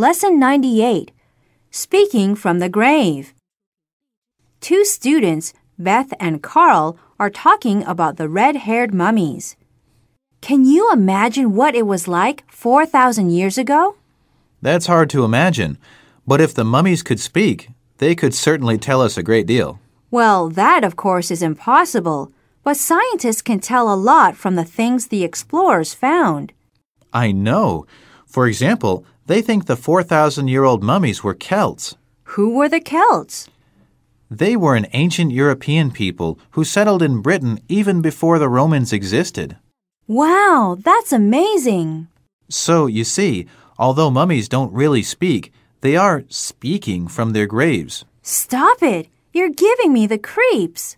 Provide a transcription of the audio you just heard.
Lesson 98 Speaking from the Grave. Two students, Beth and Carl, are talking about the red haired mummies. Can you imagine what it was like 4,000 years ago? That's hard to imagine, but if the mummies could speak, they could certainly tell us a great deal. Well, that of course is impossible, but scientists can tell a lot from the things the explorers found. I know. For example, they think the 4,000 year old mummies were Celts. Who were the Celts? They were an ancient European people who settled in Britain even before the Romans existed. Wow, that's amazing. So, you see, although mummies don't really speak, they are speaking from their graves. Stop it. You're giving me the creeps.